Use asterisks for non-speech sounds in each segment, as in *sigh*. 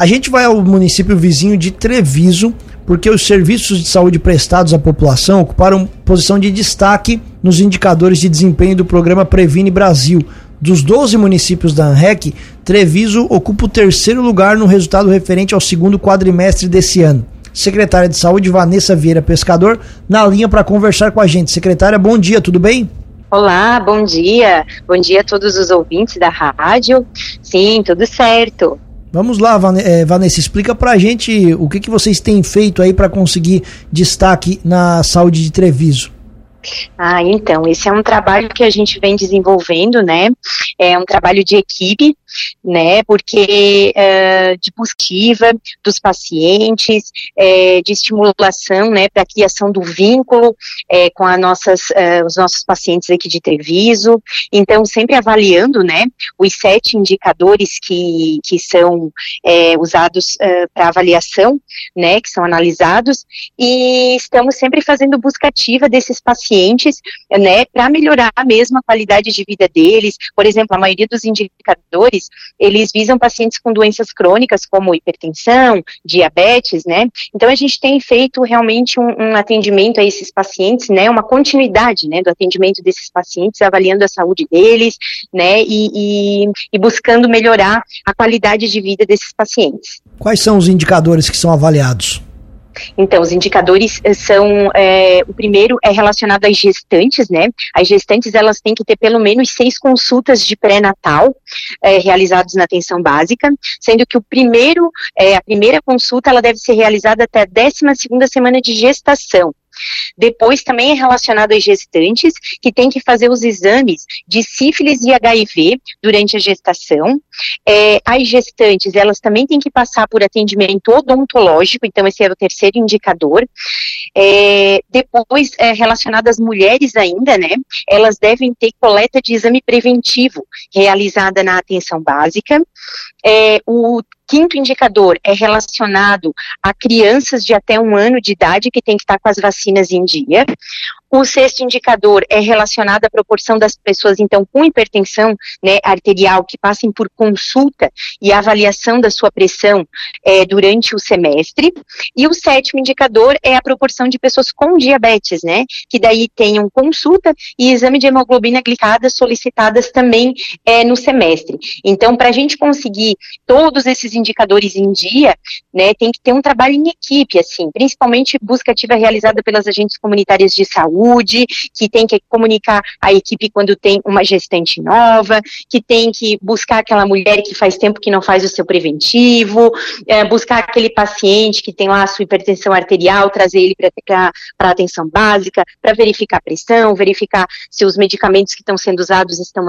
A gente vai ao município vizinho de Treviso, porque os serviços de saúde prestados à população ocuparam posição de destaque nos indicadores de desempenho do programa Previne Brasil. Dos 12 municípios da ANREC, Treviso ocupa o terceiro lugar no resultado referente ao segundo quadrimestre desse ano. Secretária de Saúde, Vanessa Vieira Pescador, na linha para conversar com a gente. Secretária, bom dia, tudo bem? Olá, bom dia. Bom dia a todos os ouvintes da rádio. Sim, tudo certo. Vamos lá, eh, Vanessa, explica pra gente o que, que vocês têm feito aí para conseguir destaque na saúde de Treviso. Ah, então, esse é um trabalho que a gente vem desenvolvendo, né? É um trabalho de equipe, né? Porque uh, de positiva dos pacientes, é, de estimulação, né? Para a criação do vínculo é, com nossas, uh, os nossos pacientes aqui de Treviso. Então, sempre avaliando, né? Os sete indicadores que, que são é, usados uh, para avaliação, né? Que são analisados e estamos sempre fazendo busca ativa desses pacientes, né? Para melhorar mesmo a qualidade de vida deles. Por exemplo, a maioria dos indicadores eles visam pacientes com doenças crônicas, como hipertensão, diabetes, né? Então, a gente tem feito realmente um, um atendimento a esses pacientes, né? Uma continuidade, né? Do atendimento desses pacientes, avaliando a saúde deles, né? E, e, e buscando melhorar a qualidade de vida desses pacientes. Quais são os indicadores que são avaliados? Então, os indicadores eh, são, é, o primeiro é relacionado às gestantes, né? As gestantes, elas têm que ter pelo menos seis consultas de pré-natal é, realizadas na atenção básica, sendo que o primeiro, é, a primeira consulta, ela deve ser realizada até a 12 segunda semana de gestação. Depois também é relacionado às gestantes que têm que fazer os exames de sífilis e HIV durante a gestação. É, as gestantes, elas também têm que passar por atendimento odontológico, então esse é o terceiro indicador. É, depois, é, relacionado às mulheres ainda, né, elas devem ter coleta de exame preventivo realizada na atenção básica. É, o quinto indicador é relacionado a crianças de até um ano de idade que tem que estar com as vacinas em dia. O sexto indicador é relacionado à proporção das pessoas, então, com hipertensão né, arterial que passem por consulta e avaliação da sua pressão é, durante o semestre. E o sétimo indicador é a proporção de pessoas com diabetes, né, que daí tenham consulta e exame de hemoglobina glicada solicitadas também é, no semestre. Então, para a gente conseguir todos esses indicadores em dia, né, tem que ter um trabalho em equipe, assim, principalmente busca ativa realizada pelas agentes comunitárias de saúde que tem que comunicar a equipe quando tem uma gestante nova, que tem que buscar aquela mulher que faz tempo que não faz o seu preventivo, é, buscar aquele paciente que tem lá a sua hipertensão arterial, trazer ele para atenção básica, para verificar a pressão, verificar se os medicamentos que estão sendo usados estão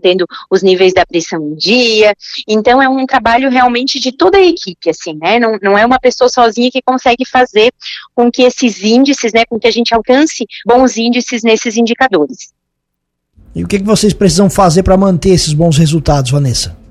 tendo os níveis da pressão em dia. Então é um trabalho realmente de toda a equipe, assim, né? Não, não é uma pessoa sozinha que consegue fazer com que esses índices, né, com que a gente alcance bons índices nesses indicadores. E o que, que vocês precisam fazer para manter esses bons resultados, Vanessa?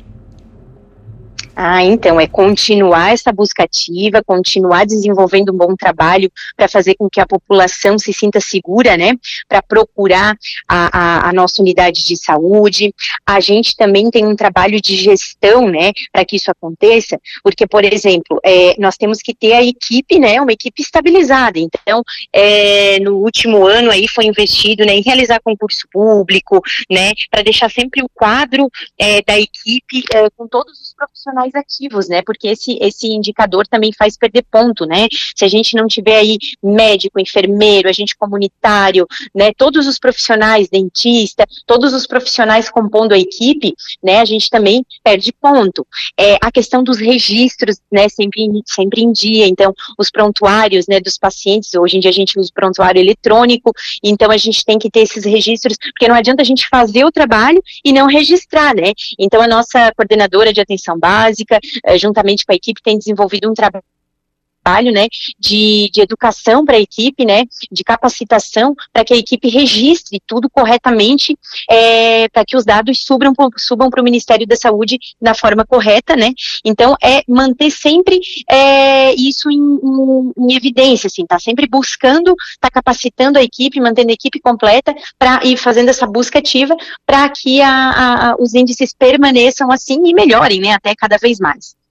Ah, então, é continuar essa busca ativa, continuar desenvolvendo um bom trabalho para fazer com que a população se sinta segura, né, para procurar a, a, a, nossa unidade de saúde. A gente também tem um trabalho de gestão, né, para que isso aconteça, porque, por exemplo, é, nós temos que ter a equipe, né, uma equipe estabilizada. Então, é, no último ano aí foi investido, né, em realizar concurso público, né, para deixar sempre o quadro é, da equipe é, com todos os profissionais ativos, né? Porque esse, esse indicador também faz perder ponto, né? Se a gente não tiver aí médico, enfermeiro, agente comunitário, né? Todos os profissionais, dentista, todos os profissionais compondo a equipe, né? A gente também perde ponto. É, a questão dos registros, né? Sempre, sempre em dia. Então, os prontuários, né? Dos pacientes, hoje em dia a gente usa o prontuário eletrônico, então a gente tem que ter esses registros, porque não adianta a gente fazer o trabalho e não registrar, né? Então, a nossa coordenadora de atenção básica, eh, juntamente com a equipe, tem desenvolvido um trabalho trabalho, né, de, de educação para a equipe, né, de capacitação para que a equipe registre tudo corretamente, é, para que os dados subam, subam para o Ministério da Saúde da forma correta, né. Então é manter sempre é, isso em, em, em, evidência, assim, tá sempre buscando, tá capacitando a equipe, mantendo a equipe completa para ir fazendo essa busca ativa para que a, a, os índices permaneçam assim e melhorem, né, até cada vez mais.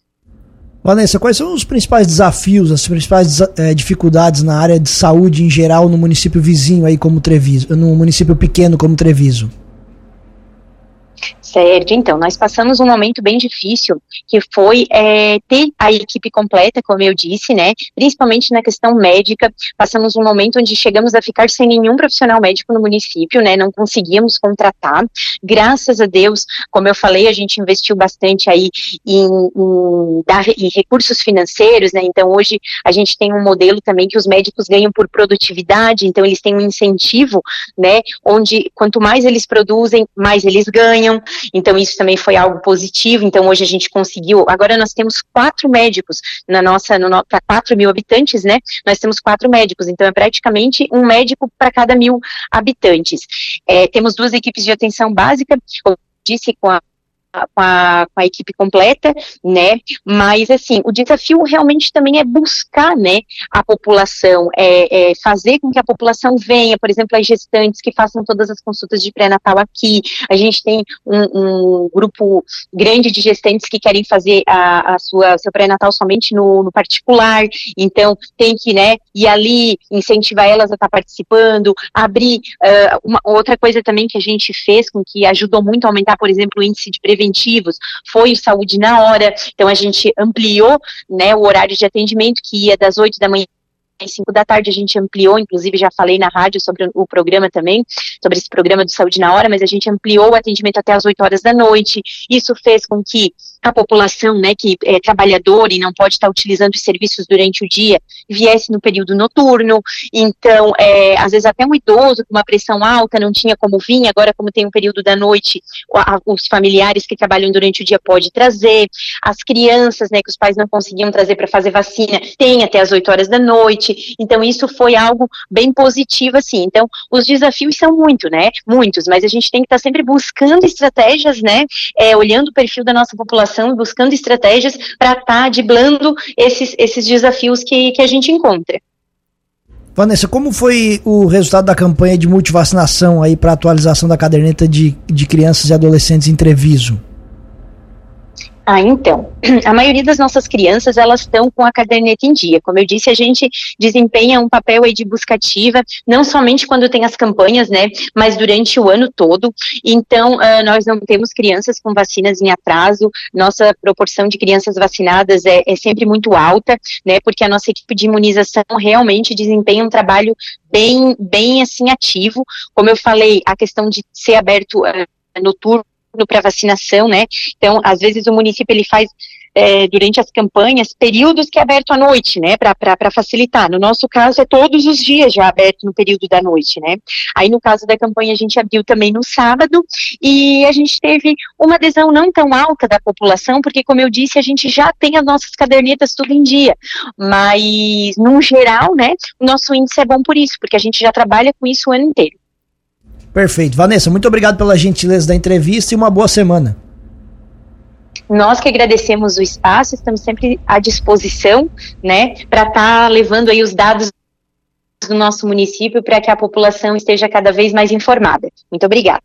Vanessa, quais são os principais desafios, as principais é, dificuldades na área de saúde em geral no município vizinho aí como Treviso, no município pequeno como Treviso? Certo, então, nós passamos um momento bem difícil, que foi é, ter a equipe completa, como eu disse, né, principalmente na questão médica, passamos um momento onde chegamos a ficar sem nenhum profissional médico no município, né, não conseguíamos contratar, graças a Deus, como eu falei, a gente investiu bastante aí em, em, dar, em recursos financeiros, né, então hoje a gente tem um modelo também que os médicos ganham por produtividade, então eles têm um incentivo, né, onde quanto mais eles produzem, mais eles ganham, então, isso também foi algo positivo. Então, hoje a gente conseguiu. Agora, nós temos quatro médicos na nossa, para 4 mil habitantes, né? Nós temos quatro médicos. Então, é praticamente um médico para cada mil habitantes. É, temos duas equipes de atenção básica, como disse, com a com a, com a equipe completa, né? Mas assim, o desafio realmente também é buscar, né, a população, é, é fazer com que a população venha, por exemplo, as gestantes que façam todas as consultas de pré-natal aqui. A gente tem um, um, grupo grande de gestantes que querem fazer a, a sua seu pré-natal somente no, no, particular, então tem que, né, ir ali, incentivar elas a estar participando, abrir uh, uma outra coisa também que a gente fez com que ajudou muito a aumentar, por exemplo, o índice de prevenção preventivos, foi Saúde na Hora, então a gente ampliou né, o horário de atendimento, que ia das 8 da manhã às 5 da tarde a gente ampliou, inclusive já falei na rádio sobre o programa também, sobre esse programa do Saúde na Hora, mas a gente ampliou o atendimento até as 8 horas da noite. Isso fez com que a população, né, que é trabalhadora e não pode estar utilizando os serviços durante o dia, viesse no período noturno. Então, é, às vezes até um idoso com uma pressão alta não tinha como vir, agora como tem um período da noite, os familiares que trabalham durante o dia pode trazer. As crianças, né, que os pais não conseguiam trazer para fazer vacina, tem até as 8 horas da noite. Então, isso foi algo bem positivo, assim. Então, os desafios são muito, né, muitos, mas a gente tem que estar sempre buscando estratégias, né, é, olhando o perfil da nossa população e buscando estratégias para estar tá driblando esses, esses desafios que, que a gente encontra. Vanessa, como foi o resultado da campanha de multivacinação aí para atualização da caderneta de, de crianças e adolescentes em Treviso? Ah, então, *clears throat* a maioria das nossas crianças, elas estão com a caderneta em dia. Como eu disse, a gente desempenha um papel aí de busca ativa, não somente quando tem as campanhas, né, mas durante o ano todo. Então, uh, nós não temos crianças com vacinas em atraso, nossa proporção de crianças vacinadas é, é sempre muito alta, né, porque a nossa equipe de imunização realmente desempenha um trabalho bem, bem, assim, ativo. Como eu falei, a questão de ser aberto uh, noturno, para vacinação, né? Então, às vezes o município ele faz é, durante as campanhas períodos que é aberto à noite, né? Para facilitar. No nosso caso é todos os dias já aberto no período da noite, né? Aí no caso da campanha a gente abriu também no sábado e a gente teve uma adesão não tão alta da população, porque como eu disse a gente já tem as nossas cadernetas tudo em dia, mas no geral, né? O nosso índice é bom por isso, porque a gente já trabalha com isso o ano inteiro. Perfeito. Vanessa, muito obrigado pela gentileza da entrevista e uma boa semana. Nós que agradecemos o espaço, estamos sempre à disposição, né, para estar tá levando aí os dados do nosso município para que a população esteja cada vez mais informada. Muito obrigada.